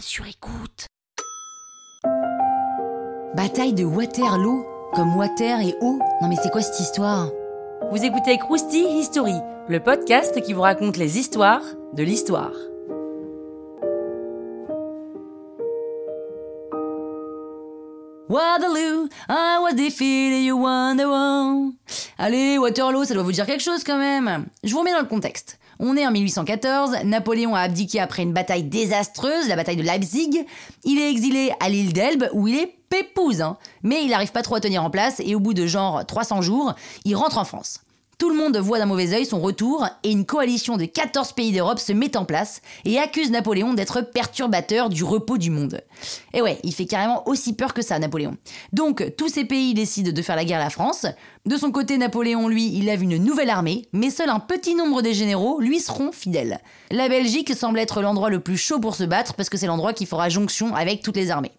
sur écoute. Bataille de Waterloo Comme water et eau Non mais c'est quoi cette histoire? Vous écoutez Krusty History, le podcast qui vous raconte les histoires de l'histoire. Waterloo, I was defeated, you won the war. Allez, Waterloo, ça doit vous dire quelque chose quand même. Je vous remets dans le contexte. On est en 1814, Napoléon a abdiqué après une bataille désastreuse, la bataille de Leipzig. Il est exilé à l'île d'Elbe où il est pépouze, hein. mais il n'arrive pas trop à tenir en place et au bout de genre 300 jours, il rentre en France. Tout le monde voit d'un mauvais œil son retour et une coalition de 14 pays d'Europe se met en place et accuse Napoléon d'être perturbateur du repos du monde. Et ouais, il fait carrément aussi peur que ça, Napoléon. Donc, tous ces pays décident de faire la guerre à la France. De son côté, Napoléon, lui, il lève une nouvelle armée, mais seul un petit nombre des généraux lui seront fidèles. La Belgique semble être l'endroit le plus chaud pour se battre parce que c'est l'endroit qui fera jonction avec toutes les armées.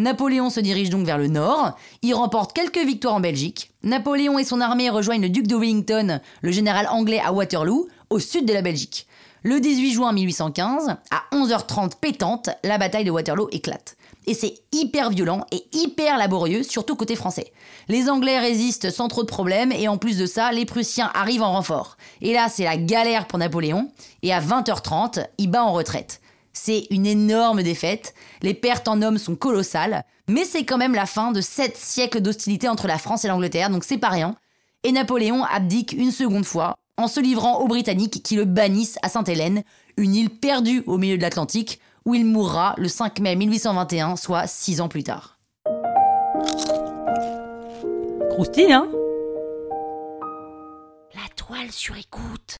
Napoléon se dirige donc vers le nord, il remporte quelques victoires en Belgique. Napoléon et son armée rejoignent le duc de Wellington, le général anglais à Waterloo, au sud de la Belgique. Le 18 juin 1815, à 11h30 pétante, la bataille de Waterloo éclate. Et c'est hyper violent et hyper laborieux, surtout côté français. Les Anglais résistent sans trop de problèmes et en plus de ça, les Prussiens arrivent en renfort. Et là, c'est la galère pour Napoléon. Et à 20h30, il bat en retraite. C'est une énorme défaite, les pertes en hommes sont colossales, mais c'est quand même la fin de sept siècles d'hostilité entre la France et l'Angleterre, donc c'est pas rien. Et Napoléon abdique une seconde fois, en se livrant aux Britanniques qui le bannissent à Sainte-Hélène, une île perdue au milieu de l'Atlantique, où il mourra le 5 mai 1821, soit six ans plus tard. Croustille, hein? La toile sur écoute.